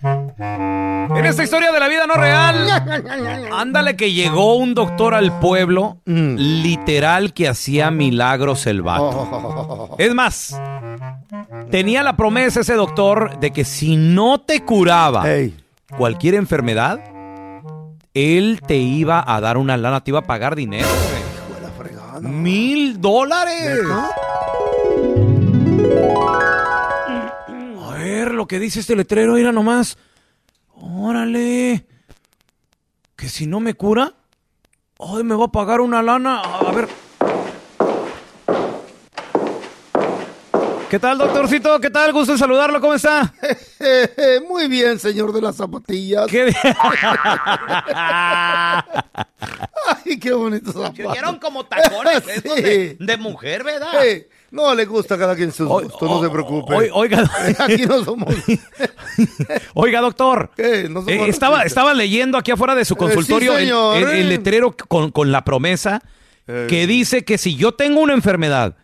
En esta historia de la vida no real, ándale que llegó un doctor al pueblo, literal que hacía milagros el vato. Es más, tenía la promesa ese doctor de que si no te curaba cualquier enfermedad, él te iba a dar una lana, te iba a pagar dinero. ¡Mil dólares! Lo que dice este letrero, mira nomás. Órale. Que si no me cura, ay, me va a pagar una lana. A ver. ¿Qué tal, doctorcito? ¿Qué tal? Gusto en saludarlo. ¿Cómo está? Muy bien, señor de las zapatillas. ¿Qué bien. Ay, qué bonitos zapatos. Vieron como tacones estos Sí. de, de mujer, ¿verdad? Sí, No le gusta a cada quien sus gustos, no se preocupe. Oi- Oiga, Aquí no somos. oiga, doctor. ¿Qué? No somos Eh, estaba, estaba leyendo aquí afuera de su consultorio el- señor, el, el eh. letrero con, con la promesa Eh. que dice que si yo tengo una enfermedad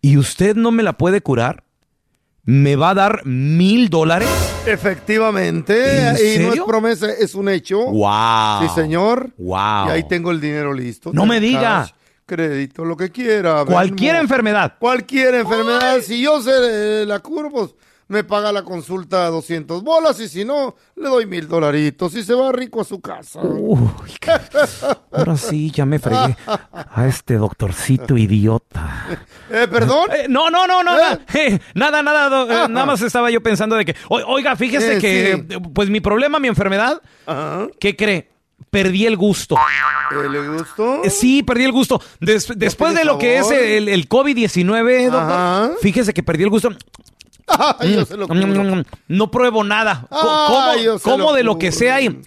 y usted no me la puede curar, me va a dar mil dólares. Efectivamente. ¿En y no es promesa, es un hecho. ¡Wow! Sí, señor. ¡Wow! Y ahí tengo el dinero listo. No me diga. cash, crédito, lo que quiera. Cualquier Venmo. enfermedad. Cualquier enfermedad. Si yo sé la curo, pues me paga la consulta 200 bolas y si no, le doy mil dolaritos y se va rico a su casa. Uy, qué- ahora sí, ya me fregué a este doctorcito idiota. Eh, ¿Perdón? Eh, no, no, no, no, ¿Eh? eh, nada, nada, eh, Ajá. nada más estaba yo pensando de que, oiga, fíjese Eh, que, sí. pues mi problema, mi enfermedad, Ajá. ¿qué cree? Perdí el gusto. ¿Eh, ¿Le gustó? Eh, Sí, perdí el gusto. Des- después de lo que es el, el COVID-19, doctor, Ajá. fíjese que perdí el gusto. Ay, yo se lo Mm, mm, mm, No pruebo nada. Ay, como lo de lo que sea y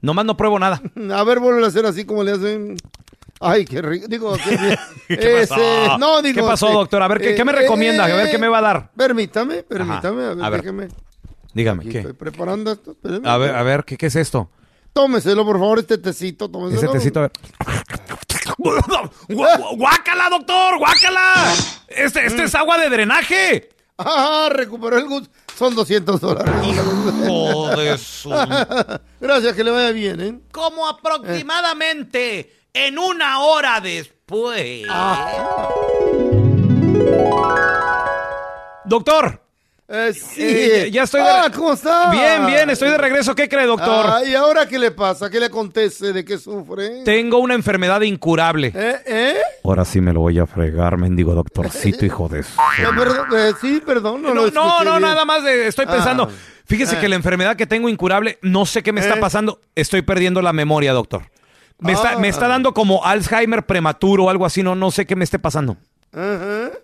nomás no pruebo nada. A ver, vuelve a hacer así como le hacen. Ay, qué rico. Digo, qué bien. ¿Qué Ese- pasó? No, digo, ¿Qué pasó, este, doctor? A ver, ¿qué, eh, qué me eh, recomienda? A ver, eh, ¿qué me va a dar? Permítame, permítame. A ver, a ver. déjeme. Dígame, Aquí ¿qué? Estoy preparando esto. A ver, a ver, ¿qué, qué es esto? Tómeselo, por favor, este tecito. Tómeselo. Ese tecito. a ver. ¡Guácala, doctor! ¡Guácala! Este, este es agua de drenaje. Ah, recuperó el gusto. Son 200 dólares. Hijo de su... Gracias, que le vaya bien, ¿eh? Como aproximadamente en una hora después. Doctor. Eh, sí. Eh, ya estoy de- Ah, ¿cómo está? Bien, bien, estoy de regreso. ¿Qué cree, doctor? Ah, ¿Y ahora qué le pasa? ¿Qué le acontece? ¿De qué sufre? Tengo una enfermedad incurable. ¿Eh? ¿Eh? Ahora sí me lo voy a fregar, mendigo doctorcito, hijo de... su- Eh, perdón, sí, perdón. No, No, no, no, nada más de- estoy pensando. Ah. Fíjese Eh. que la enfermedad que tengo incurable, no sé qué me está Eh. pasando. Estoy perdiendo la memoria, doctor. Me, está, Ah. me está dando como Alzheimer prematuro o algo así, no, no sé qué me esté pasando. Ajá. Ah,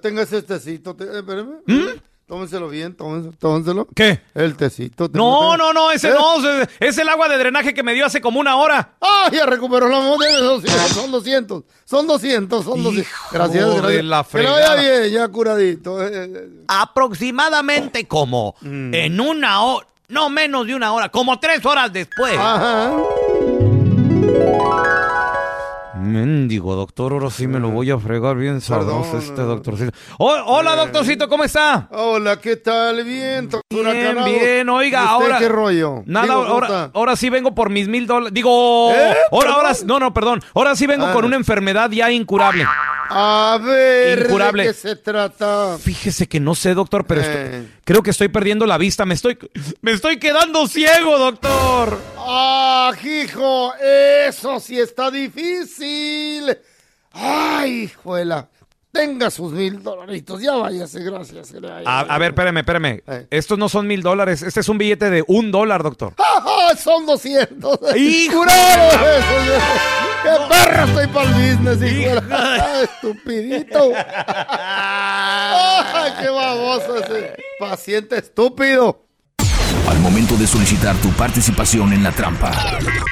tenga ese tecito. te- eh. ¿Mm? Tómenselo bien, tómenselo. tómenselo. ¿Qué? El tecito. te- No, te- no, no, ese ¿Eh? no, es, es el agua de drenaje que me dio hace como una hora. ¡Ah, ya recuperó la memoria! Son 200. Son 200, son 200. Hijo Gracias, de gracias. la Que vaya bien, ya curadito. eh, eh. Aproximadamente como en una hora, no menos de una hora, como tres horas después. Ajá. Mendigo, doctor, ahora sí me lo voy a fregar bien sabroso Perdón, este doctorcito. Oh, hola, doctorcito, ¿cómo está? Hola, ¿qué tal? Bien, todos Bien, bien, oiga, ¿Y usted ahora- qué rollo? Nada, Digo, ¿cómo ahora, ahora sí vengo por mis mil dólares. Digo, ¿Eh? ahora, ahora, no, no, perdón. Ahora sí vengo Ah. con una enfermedad ya incurable. A ver, Incurable. ¿de qué se trata? Fíjese que no sé, doctor, pero estoy- Eh. creo que estoy perdiendo la vista. Me estoy, me estoy quedando ciego, doctor. ¡Ah, hijo! Eso sí está difícil. ¡Ay, hijuela! Tenga sus mil dolaritos. Ya váyase, gracias. vaya A, ver, espérame, espérame. Eh. Estos no son mil dólares. Este es un billete de un dólar, doctor. ¡Ah, son 200! ¡Hijo. ¡Qué perro estoy para el business, hijuela! ¡Estupidito! ¡Ay, qué baboso ese paciente estúpido! Al momento de solicitar tu participación en la trampa,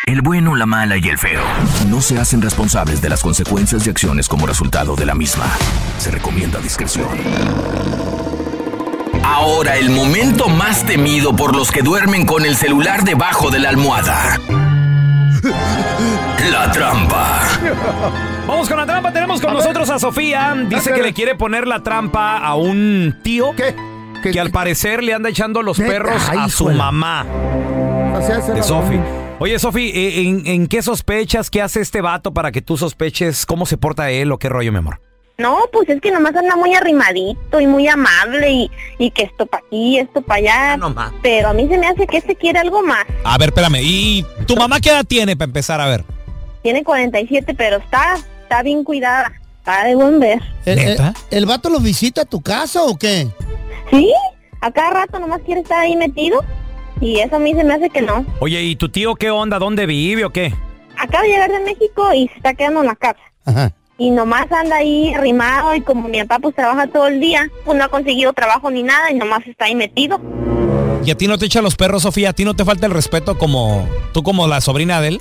el bueno, la mala y el feo no se hacen responsables de las consecuencias y acciones como resultado de la misma. Se recomienda discreción. Ahora el momento más temido por los que duermen con el celular debajo de la almohada. La trampa. Vamos con la trampa. Tenemos con nosotros a Sofía. Dice que le quiere poner la trampa a un tío ¿Qué? ¿Qué- que al parecer le anda echando los ¿Qué? perros Ay, a su hijuela. mamá de Sofi. Oye, Sofi, eh, ¿en, en qué sospechas? ¿Qué hace este vato para que tú sospeches cómo se porta él o qué rollo, mi amor? No, pues es que nomás anda muy arrimadito y muy amable y, y que esto para aquí, esto para allá. No más. Pero a mí se me hace que este quiere algo más. A ver, espérame. ¿Y tu mamá qué edad tiene para empezar a ver? Tiene 47, pero está, está bien cuidada. Está de buen ver. ¿El, el, vato lo visita a tu casa o qué? Sí, a cada rato nomás quiere estar ahí metido. Y eso a mí se me hace que no. Oye, ¿y tu tío qué onda? ¿Dónde vive o qué? Acaba de llegar de México y se está quedando en la casa. Ajá. Y nomás anda ahí arrimado y como mi papá pues trabaja todo el día, pues no ha conseguido trabajo ni nada y nomás está ahí metido. ¿Y a ti no te echa los perros, Sofía? ¿A ti no te falta el respeto como tú como la sobrina de él?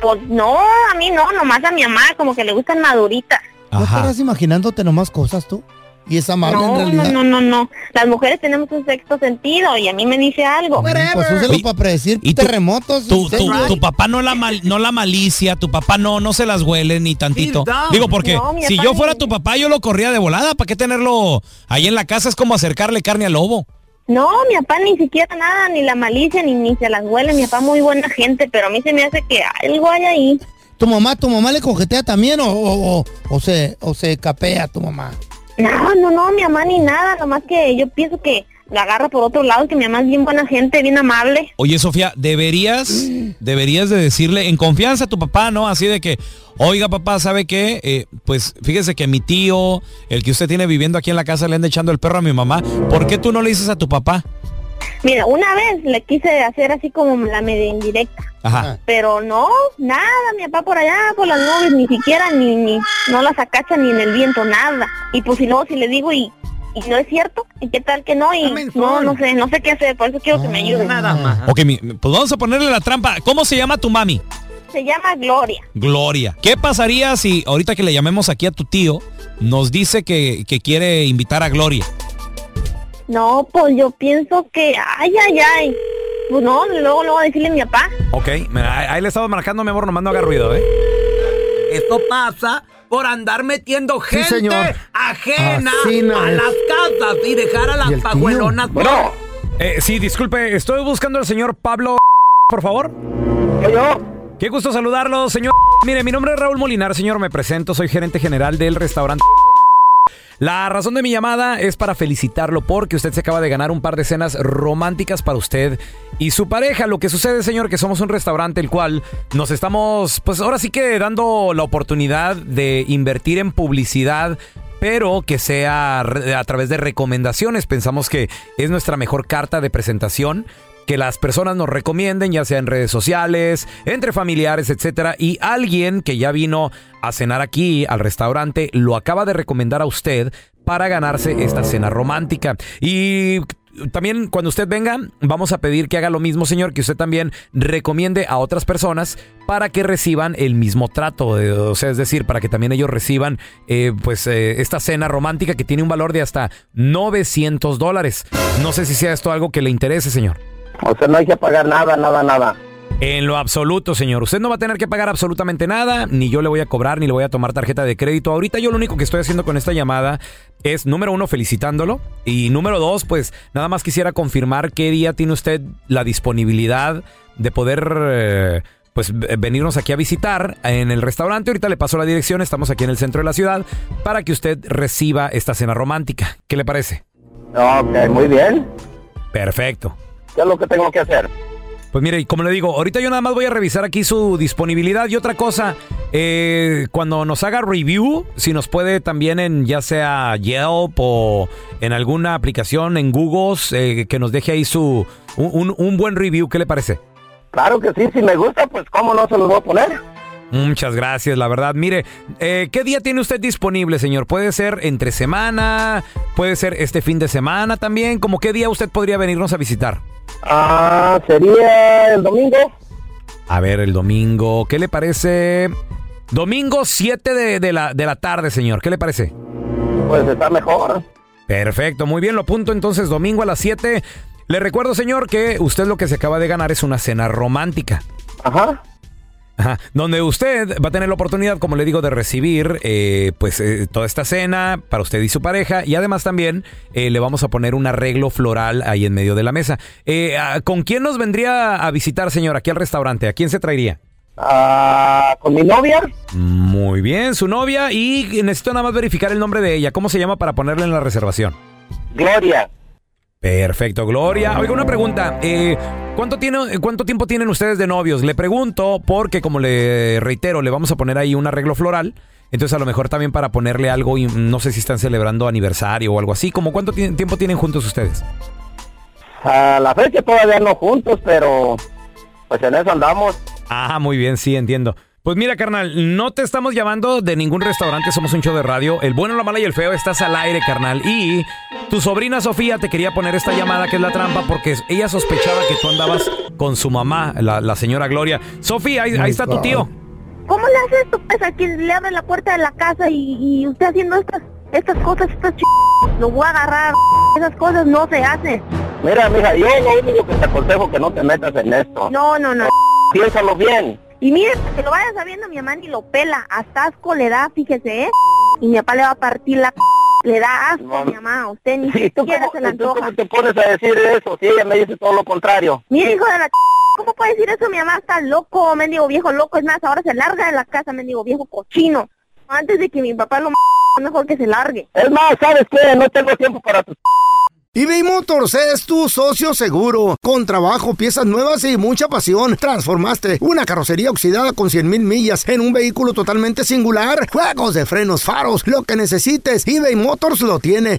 Pues no, a mí no, nomás a mi mamá, como que le gustan maduritas. ¿No estarás imaginándote nomás cosas tú? Y es amable en No, realidad. no, no, no, no. Las mujeres tenemos un sexto sentido y a mí me dice algo. Pues úselo Oye, para predecir ¿y terremotos. Tu, tu- papá no la mal- no la malicia, tu papá no no se las huele ni tantito. Digo porque No, si yo fuera tu papá yo lo corría de volada, ¿para qué tenerlo ahí en la casa? Es como acercarle carne al lobo. No, mi papá ni siquiera nada, ni la malicia, ni, ni se las huele. Mi papá muy buena gente, pero a mí se me hace que algo hay ahí. ¿Tu mamá, tu mamá le coquetea también o, o, o- o se, o se capea tu mamá? No, no, no, mi mamá ni nada, nomás que yo pienso que la agarra por otro lado, que mi mamá es bien buena gente, bien amable. Oye, Sofía, deberías, deberías de decirle en confianza a tu papá, ¿no? Así de que, oiga, papá, ¿sabe qué? Eh, pues fíjese que mi tío, el que usted tiene viviendo aquí en la casa, le anda echando el perro a mi mamá. ¿Por qué tú no le dices a tu papá? Mira, una vez le quise hacer así como la media indirecta, Ajá. pero no, nada, mi papá por allá, por las nubes, ni siquiera, ni, ni, no las acacha ni en el viento, nada. Y pues si luego si le digo y, y no es cierto, y qué tal que no, y no, no sé, no sé qué hacer, por eso quiero que me ayuden. Nada más. Ok, mi- pues vamos a ponerle la trampa. ¿Cómo se llama tu mami? Se llama Gloria. Gloria. ¿Qué pasaría si ahorita que le llamemos aquí a tu tío, nos dice que, que quiere invitar a Gloria? No, pues yo pienso que, ay, ay, ay. Pues no, luego, luego decirle a mi papá. Ok, mira, ahí, le estaba marcando, mi amor, nomás no haga ruido, ¿eh? Esto pasa por andar metiendo gente señor. ajena Así no a es. las casas y dejar a ¿Y las pajuelonas. Eh, sí, disculpe, estoy buscando al señor Pablo, por favor. Qué gusto saludarlo, señor. Mire, mi nombre es Raúl Molinar, señor, me presento, soy gerente general del restaurante La razón de mi llamada es para felicitarlo porque usted se acaba de ganar un par de cenas románticas para usted y su pareja. Lo que sucede, señor, que somos un restaurante el cual nos estamos, pues ahora sí que dando la oportunidad de invertir en publicidad pero que sea a través de recomendaciones. Pensamos que es nuestra mejor carta de presentación que las personas nos recomienden, ya sea en redes sociales, entre familiares, etcétera, y alguien que ya vino a cenar aquí al restaurante lo acaba de recomendar a usted para ganarse esta cena romántica. Y también cuando usted venga, vamos a pedir que haga lo mismo, señor, que usted también recomiende a otras personas para que reciban el mismo trato, eh, o sea, es decir, para que también ellos reciban eh, pues eh, esta cena romántica que tiene un valor de hasta 900 dólares. No sé si sea esto algo que le interese, señor. O sea, no hay que pagar nada, nada, nada. En lo absoluto, señor. Usted no va a tener que pagar absolutamente nada, ni yo le voy a cobrar, ni le voy a tomar tarjeta de crédito. Ahorita yo lo único que estoy haciendo con esta llamada es, número uno, felicitándolo. Y número dos, pues nada más quisiera confirmar qué día tiene usted la disponibilidad de poder... eh, pues venirnos aquí a visitar en el restaurante. Ahorita le paso la dirección, estamos aquí en el centro de la ciudad, para que usted reciba esta cena romántica. ¿Qué le parece? Ok, muy bien. Perfecto. ¿Qué es lo que tengo que hacer? Pues mire, y como le digo, ahorita yo nada más voy a revisar aquí su disponibilidad y otra cosa, eh, cuando nos haga review, si nos puede también en ya sea Yelp o en alguna aplicación en Google, eh, que nos deje ahí su un, un- un buen review, ¿qué le parece? Claro que sí, si me gusta, pues cómo no se los voy a poner. Muchas gracias, la verdad. Mire, eh, ¿qué día tiene usted disponible, señor? Puede ser entre semana, puede ser este fin de semana también. ¿Cómo qué día usted podría venirnos a visitar? Ah, sería el domingo. A ver, el domingo, ¿qué le parece? Domingo 7 de, de la, de la tarde, señor. ¿Qué le parece? Pues está mejor. Perfecto, muy bien, lo apunto entonces domingo a las 7. Le recuerdo, señor, que usted lo que se acaba de ganar es una cena romántica. Ajá. Ajá, donde usted va a tener la oportunidad, como le digo, de recibir eh, pues eh, toda esta cena para usted y su pareja y además también eh, le vamos a poner un arreglo floral ahí en medio de la mesa. Eh, ah, ¿Con quién nos vendría a visitar, señor, aquí al restaurante? ¿A quién se traería? Ah, con mi novia. Muy bien, su novia y necesito nada más verificar el nombre de ella. ¿Cómo se llama para ponerle en la reservación? Gloria. Perfecto, Gloria. Oiga, una pregunta. eh, ¿cuánto, tiene, ¿Cuánto tiempo tienen ustedes de novios? Le pregunto porque, como le reitero, le vamos a poner ahí un arreglo floral. Entonces, a lo mejor también para ponerle algo, y no sé si están celebrando aniversario o algo así. ¿Cómo cuánto ti- tiempo tienen juntos ustedes? A la fecha todavía no juntos, pero pues en eso andamos. Ah, muy bien, sí, entiendo. Pues mira, carnal, no te estamos llamando de ningún restaurante, somos un show de radio. El bueno, la mala y el feo, estás al aire, carnal. Y tu sobrina Sofía te quería poner esta llamada que es la trampa porque ella sospechaba que tú andabas con su mamá, la, la señora Gloria. Sofía, ahí, ahí está tu tío. ¿Cómo le hace esto, pues, a quien le abre la puerta de la casa y, y usted haciendo estas estas cosas, estas ch... Lo voy a agarrar, esas cosas no se hacen. Mira, mija, yo lo único que te aconsejo que no te metas en esto. No, no, no. Piénsalo bien. Y mire, que lo vaya sabiendo, mi mamá ni lo pela. Hasta asco le da, fíjese, ¿eh? Y mi papá le va a partir la... Le da asco a mi mamá. A usted ni ¿Y tú siquiera cómo, se la tú antoja. cómo te pones a decir eso? Si ella me dice todo lo contrario. Mire, hijo de la... ¿Cómo puede decir eso? Mi mamá está loco, mendigo viejo loco. Es más, ahora se larga de la casa, mendigo viejo cochino. Antes de que mi papá lo... Mejor que se largue. Es más, ¿sabes qué? No tengo tiempo para tus... eBay Motors es tu socio seguro. Con trabajo, piezas nuevas y mucha pasión, transformaste una carrocería oxidada con 100 mil millas en un vehículo totalmente singular. Juegos de frenos, faros, lo que necesites, eBay Motors lo tiene.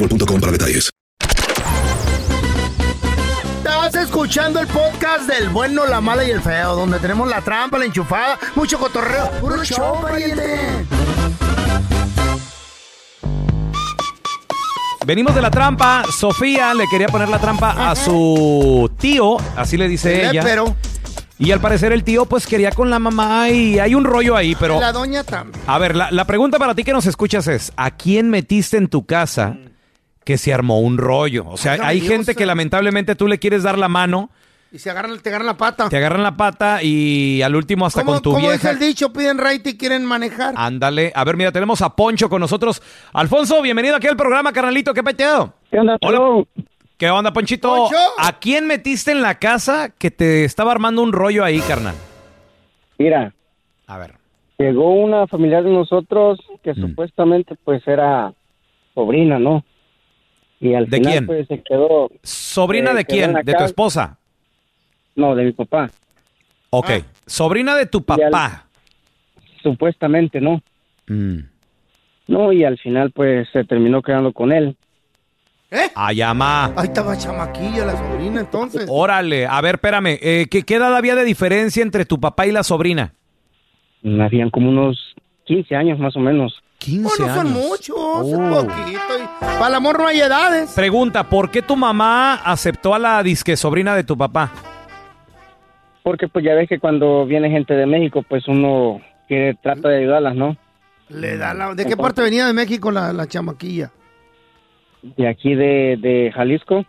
boostmobile.com para detalles. Estás escuchando el podcast del bueno, la mala y el feo, donde tenemos la trampa, la enchufada, mucho cotorreo. ¡Puro show, pariente! Venimos de la trampa. Sofía le quería poner la trampa a su tío, así le dice ella. Pero Y al parecer el tío pues quería con la mamá y hay un rollo ahí, pero... la doña también. A ver, la, la pregunta para ti que nos escuchas es, ¿a quién metiste en tu casa que se armó un rollo? O sea, hay Dios, gente que lamentablemente tú le quieres dar la mano, Y se agarran, te agarran la pata. te agarran la pata y al último hasta ¿Cómo, con tu cómo dice vieja... el dicho? Piden rate y quieren manejar. Ándale. A ver, mira, tenemos a Poncho con nosotros. Alfonso, bienvenido aquí al programa, carnalito. ¿Qué peteado? ¿Qué onda, Hola. ¿Qué onda, Ponchito? Poncho. ¿A quién metiste en la casa que te estaba armando un rollo ahí, carnal? Mira, A ver. llegó una familiar de nosotros que Mm. supuestamente pues era sobrina, ¿no? Y al ¿De final quién? pues se quedó, ¿Sobrina Eh, de quedó quién? ¿De tu esposa? no, de mi papá, Ok. Sobrina de tu al- papá. supuestamente, ¿no? Mm. No, y al final pues se terminó quedando con él. ¿Eh? Ah, llama. Ahí estaba chamaquilla la sobrina entonces. Órale. A ver, espérame. eh, ¿qué, ¿Qué edad había de diferencia entre tu papá y la sobrina? Habían como unos 15 años más o menos. 15 Oh, no son años. muchos, Oh. es poquito. y Para el amor no hay edades. Pregunta, ¿por qué tu mamá aceptó a la disque sobrina de tu papá? Porque pues ya ves que cuando viene gente de México pues uno quiere, trata de ayudarlas, ¿no? Le da la- ¿De qué parte venía de México la, la chamaquilla? De aquí de, de Jalisco.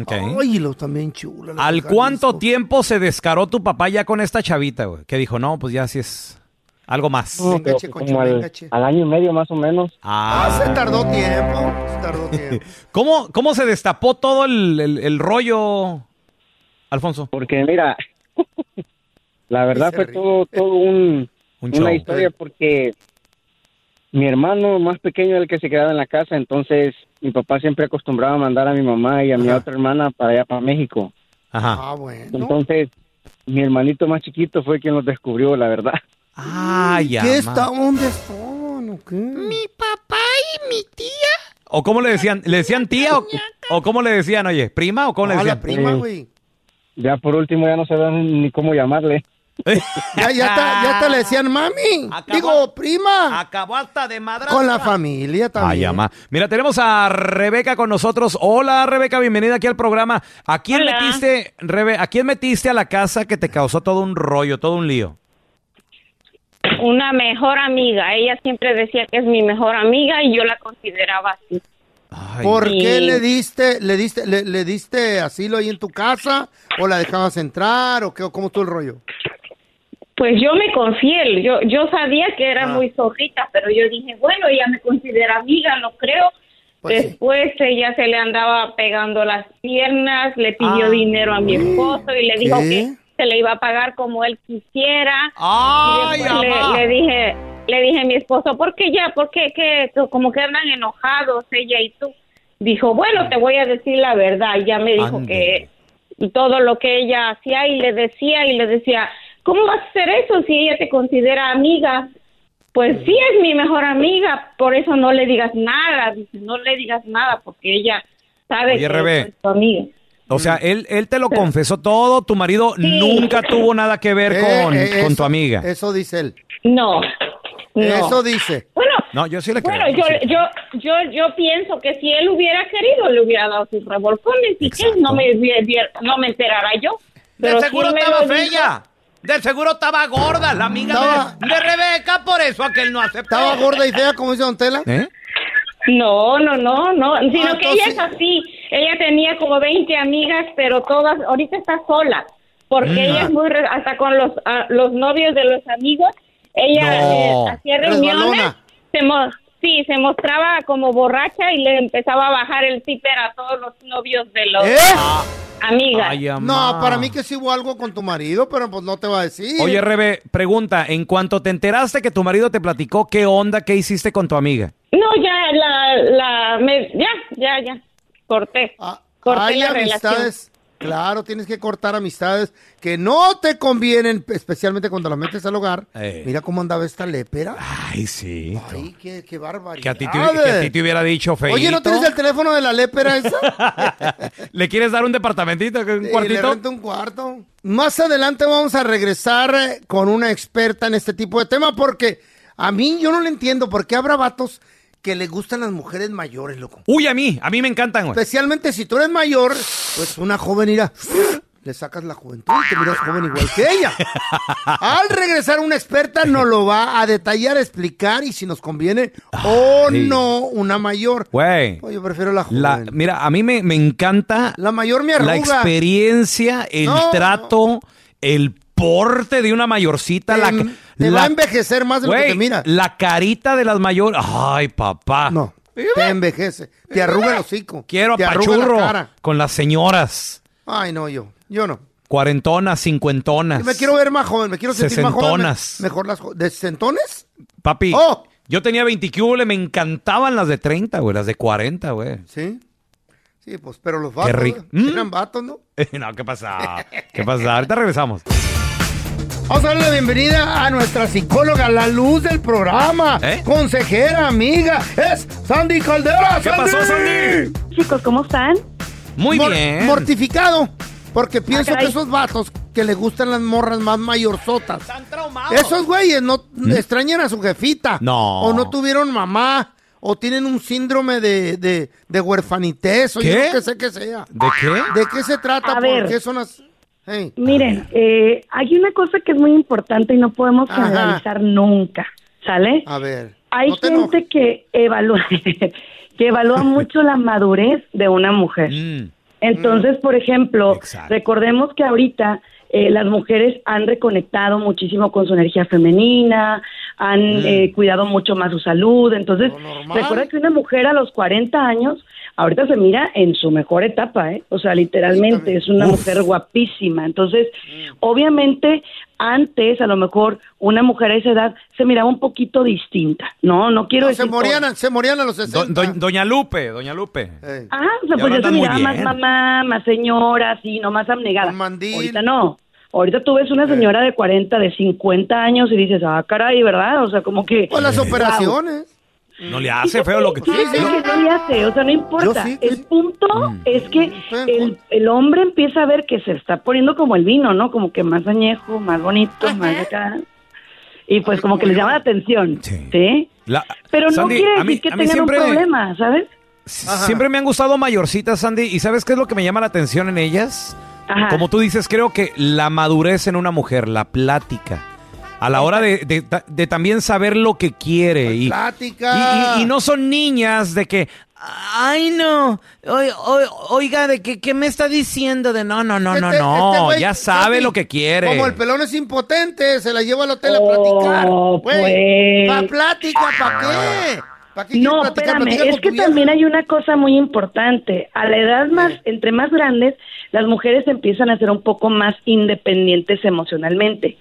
Ok. Ay, los también chulos. los ¿Al cuánto tiempo se descaró tu papá ya con esta chavita, güey? Que dijo, no, pues ya sí es algo más. Como al, venga, che. al año y medio más o menos. Ah, se tardó tiempo. Se tardó tiempo. ¿Cómo, ¿Cómo se destapó todo el, el- el rollo, Alfonso? Porque mira, la verdad fue ríe. todo, todo un, Un una show. historia porque mi hermano más pequeño era el que se quedaba en la casa, entonces mi papá siempre acostumbraba a mandar a mi mamá y a mi Ajá. otra hermana para allá, para México. Ajá. Ah, bueno. Entonces, mi hermanito más chiquito fue quien los descubrió, la verdad. Ah, ya. ¿Qué está? ¿Dónde están? ¿O qué? Mi papá y mi tía. ¿O cómo le decían? ¿Le decían tía o, o cómo le decían, oye? ¿Prima o cómo le Ah, decían? la prima, güey. Ya por último ya no sabían ni cómo llamarle. Ya, ya, te, ya te le decían mami. Acabó- Digo, prima. Acabó hasta de madre. Con la familia Ay, también. ama. Mira, tenemos a Rebeca con nosotros. Hola, Rebeca, bienvenida aquí al programa. ¿A quién Hola. metiste, Rebe, a quién metiste a la casa que te causó todo un rollo, todo un lío? Una mejor amiga. Ella siempre decía que es mi mejor amiga y yo la consideraba así. Ay, ¿Por Y- qué le diste, le diste, le, le diste asilo ahí en tu casa? ¿O la dejabas entrar? ¿O qué? ¿O ¿Cómo estuvo el rollo? Pues yo me confié, yo yo sabía que era Ah. muy zorrita, pero yo dije, bueno, ella me considera amiga, no creo. Pues sí. Después ella se le andaba pegando las piernas, le pidió Ah. dinero a mi esposo y le dijo ¿Qué? que se le iba a pagar como él quisiera. ¡Ay, y le, le dije, le dije a mi esposo, ¿por qué ya? ¿Por qué? ¿Qué? Como que andan enojados ella y tú. Dijo, bueno, te voy a decir la verdad. Y ya me dijo Ande. que y todo lo que ella hacía y le decía y le decía, ¿cómo vas a hacer eso si ella te considera amiga? Pues sí es mi mejor amiga, por eso no le digas nada, dice, no le digas nada porque ella sabe Oye, que Rebe. soy tu amiga. O sea, él, él te lo confesó todo, tu marido Sí. nunca tuvo nada que ver Eh, con, eh, con eso- tu amiga. Eso dice él. No, no. Eso dice. Bueno, No, yo sí le creo. bueno, yo, sí. yo, yo, yo pienso que si él hubiera querido, le hubiera dado sus revolcones y que no me, hubiera- no me enterara yo. Pero De seguro estaba lo dijo- fea. De seguro estaba gorda, la amiga Estaba- de, de Rebeca, por eso aquel no aceptó. ¿Estaba gorda y fea como dice Don Tela? ¿Eh? No, no, no, no, sino Ah, que ella es así. Ella tenía como 20 amigas, pero todas, ahorita está sola, porque Mm. ella es muy, re- hasta con los, ah, los novios de los amigos, ella No. eh, hacía reuniones, se, mo- Sí, se mostraba como borracha y le empezaba a bajar el zipper a todos los novios de los ¿Eh? amigas. No, para mí que sí hubo algo con tu marido, pero pues no te va a decir. Oye, Rebe, pregunta, en cuanto te enteraste que tu marido te platicó, ¿qué onda, qué hiciste con tu amiga? No, ya, la, la, me- ya, ya, ya, corté. corté Hay la amistades. relación. Claro, tienes que cortar amistades que no te convienen, especialmente cuando las metes al hogar. Eh. Mira cómo andaba esta lépera. Ay, sí. Ay, qué, qué barbaridad. Que a ti te, que a ti te hubiera dicho, feito. Oye, ¿no tienes el teléfono de la lépera esa? ¿Le quieres dar un departamentito, un Sí, le cuartito? rento un cuarto. Más adelante vamos a regresar eh, con una experta en este tipo de tema porque a mí yo no le entiendo por qué habrá vatos que le gustan las mujeres mayores, loco. Uy, a mí, a mí me encantan, güey. Especialmente si tú eres mayor, pues una joven irá. Le sacas la juventud y te miras joven igual que ella. Al regresar una experta nos lo va a detallar, explicar y si nos conviene o no una mayor. Güey. Pues yo prefiero la joven. La, mira, a mí me, me encanta La mayor me la arruga. experiencia, el No, trato, el porte de una mayorcita. la, Te- te va a envejecer más de lo que te mira. La carita de las mayores. Ay, papá. No. Te envejece. Te arruga el hocico. Quiero te la apachurro cara. con las señoras. Ay, no, yo. Yo no. Cuarentonas, cincuentonas. Yo me quiero ver más joven, me quiero sentir más joven. Sesentonas. me- Mejor las jo- ¿De sesentones? Papi, Oh. yo tenía 20 cúbole, me encantaban las de 30, güey, las de 40, güey. Sí. Sí, pues, pero los vatos. rico. ¿eh? Eran vatos, ¿no? no, ¿qué pasa? ¿Qué pasa? Ahorita regresamos. Vamos a darle la bienvenida a nuestra psicóloga, la luz del programa. ¿Eh? Consejera, amiga. Es Sandy Caldera. ¿Qué pasó, Sandy? Chicos, ¿cómo están? Muy Mor- bien. Mortificado. Porque pienso caray. que esos vatos que le gustan las morras más mayorzotas. Esos güeyes no extrañan a su jefita. ¿Mm? No. O no tuvieron mamá. O tienen un síndrome de, de, de huerfanitez. O yo ¿Qué? no que sé qué sea. ¿De qué? ¿De qué se trata? A ¿Por ver. qué son las...? Hey. Miren, eh, hay una cosa que es muy importante y no podemos Ajá. generalizar nunca, ¿sale? A ver. Hay no gente que evalúa, que evalúa mucho la madurez de una mujer. Mm. Entonces, por ejemplo, Exacto. recordemos que ahorita eh, las mujeres han reconectado muchísimo con su energía femenina, han Mm. eh, cuidado mucho más su salud. Entonces, recuerda que una mujer a los 40 años ahorita se mira en su mejor etapa, ¿eh? O sea, literalmente es una Uf. mujer guapísima. Entonces, obviamente, antes a lo mejor una mujer a esa edad se miraba un poquito distinta. No, no quiero No, decir se todo. morían, se morían a los Do- 60. do- doña Lupe, Doña Lupe. Ajá, o sea, pues ya se miraba más mamá, más señora, así, no más abnegada. Con mandil. Ahorita no. Ahorita tú ves una señora de 40, de 50 años y dices, ah, caray, ¿verdad? O sea, como que... Pues las operaciones. No le hace feo lo que... Sí, sí, sí, no le hace, o sea, no importa. Sí, el sí. punto Mm. es que el, el hombre empieza a ver que se está poniendo como el vino, ¿no? Como que más añejo, más bonito, más acá. Y pues como que les llama la atención, Sí. ¿sí? La- Pero no quiere decir mí- que tengan siempre- un problema, ¿sabes? Ajá. Siempre me han gustado mayorcitas, Sandy. ¿Y sabes qué es lo que me llama la atención en ellas? Ajá. Como tú dices, creo que la madurez en una mujer, la plática, a la hora de, de- de también saber lo que quiere. Y, Plática. y- y- y no son niñas de que, ay no, oi- oi- oiga, de que, ¿qué me está diciendo? De no, no, no, no, Este- no, este güey, ya sabe lo que quiere. Como el pelón es impotente, se la lleva al hotel a Oh, platicar. Güey, pues. ¿Pa plática? ¿Para qué? ¿Para qué No, platicar? espérame, es que también hay una cosa muy importante. A la edad más, entre más grandes, las mujeres empiezan a ser un poco más independientes emocionalmente.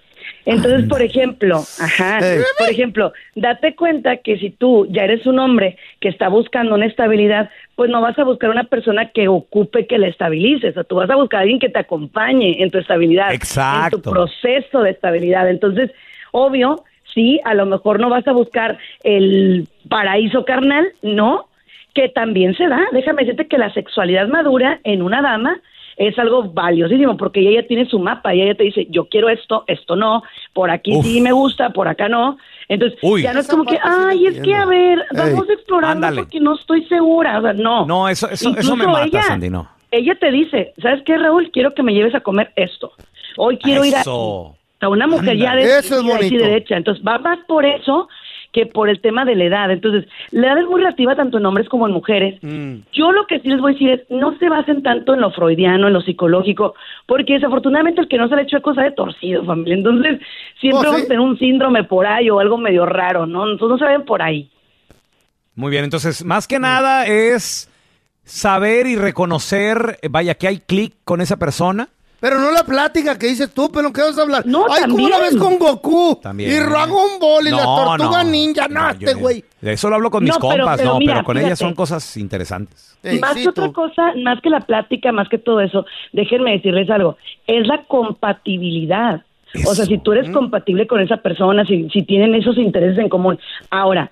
Entonces, por ejemplo, ajá, por ejemplo, date cuenta que si tú ya eres un hombre que está buscando una estabilidad, pues no vas a buscar una persona que ocupe que la estabilice, o sea, tú vas a buscar a alguien que te acompañe en tu estabilidad, Exacto. en tu proceso de estabilidad. Entonces, obvio, sí, a lo mejor no vas a buscar el paraíso carnal, no, que también se da. Déjame decirte que la sexualidad madura en una dama es algo valiosísimo porque ella ya tiene su mapa y ella te dice, yo quiero esto, esto no, por aquí Uf. sí me gusta, por acá no. Entonces, Uy. ya no es como que, ay, es que a ver, vamos explorando Ándale. porque no estoy segura. O sea, no. No, eso, eso, eso me mata, ella- Sandy, no. Ella te dice, ¿sabes qué, Raúl? Quiero que me lleves a comer esto. Hoy quiero ir a... Una mujer ya de Eso es bonito. derecha. Entonces, va más por eso que por el tema de la edad. Entonces, la edad es muy relativa tanto en hombres como en mujeres. Mm. Yo lo que sí les voy a decir es, no se basen tanto en lo freudiano, en lo psicológico, porque desafortunadamente el que no se le chueco sabe torcido, familia. Entonces, siempre Oh, vamos a tener un síndrome por ahí o algo medio raro, ¿no? Entonces, no se ven por ahí. Muy bien, entonces, más que nada es saber y reconocer, eh, vaya, que hay clic con esa persona. Pero no la plática que dices tú, pero ¿qué vas a hablar? No, Ay, ¿cómo la ves con Goku? También. Y Dragon Ball y la No, tortuga no. ninja. No, No, este güey. De eso lo hablo con mis No, pero- compas, pero no, mira, pero con fíjate. ellas son cosas interesantes. más que otra cosa, más que la plática, más que todo eso, déjenme decirles algo, es la compatibilidad. O sea, si tú eres compatible con esa persona, si, si tienen esos intereses en común. Ahora,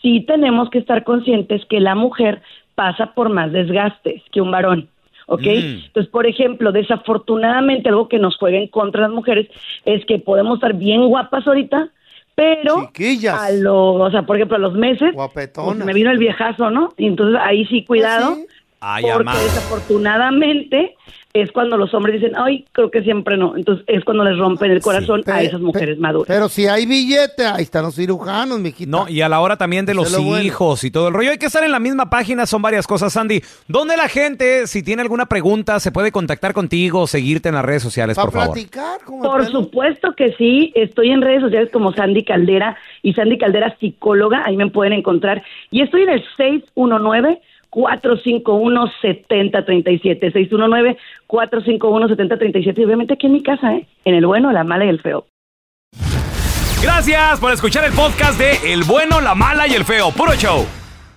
sí tenemos que estar conscientes que la mujer pasa por más desgastes que un varón. ¿Ok? Mm. Entonces, por ejemplo, desafortunadamente algo que nos juega en contra las mujeres es que podemos estar bien guapas ahorita, pero a lo, o sea, por ejemplo, a los meses, pues, me vino el viejazo, ¿no? Y entonces ahí sí cuidado, Ay, porque amá. desafortunadamente es cuando los hombres dicen, ay, creo que siempre no. Entonces es cuando les rompen el corazón a Pe- esas mujeres maduras. Pero si hay billete, ahí están los cirujanos, mijita. No, y a la hora también de los bueno. hijos y todo el rollo. Hay que estar en la misma página, son varias cosas, Sandy. ¿Dónde la gente, si tiene alguna pregunta, se puede contactar contigo o seguirte en las redes sociales, por favor? Por supuesto que sí, estoy en redes sociales como Sandy Caldera y Sandy Caldera psicóloga, ahí me pueden encontrar. Y estoy en el 619 451 7037 619 451 7037 y obviamente aquí en mi casa, ¿eh? En el bueno, la mala y el feo. Gracias por escuchar el podcast de El bueno, la mala y el feo. Puro show.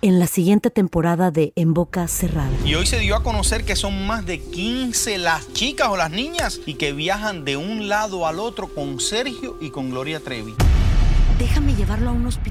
En la siguiente temporada de En Boca Cerrada. Y hoy se dio a conocer que son más de 15 las chicas o las niñas y que viajan de un lado al otro con Sergio y con Gloria Trevi. Déjame llevarlo a un hospital,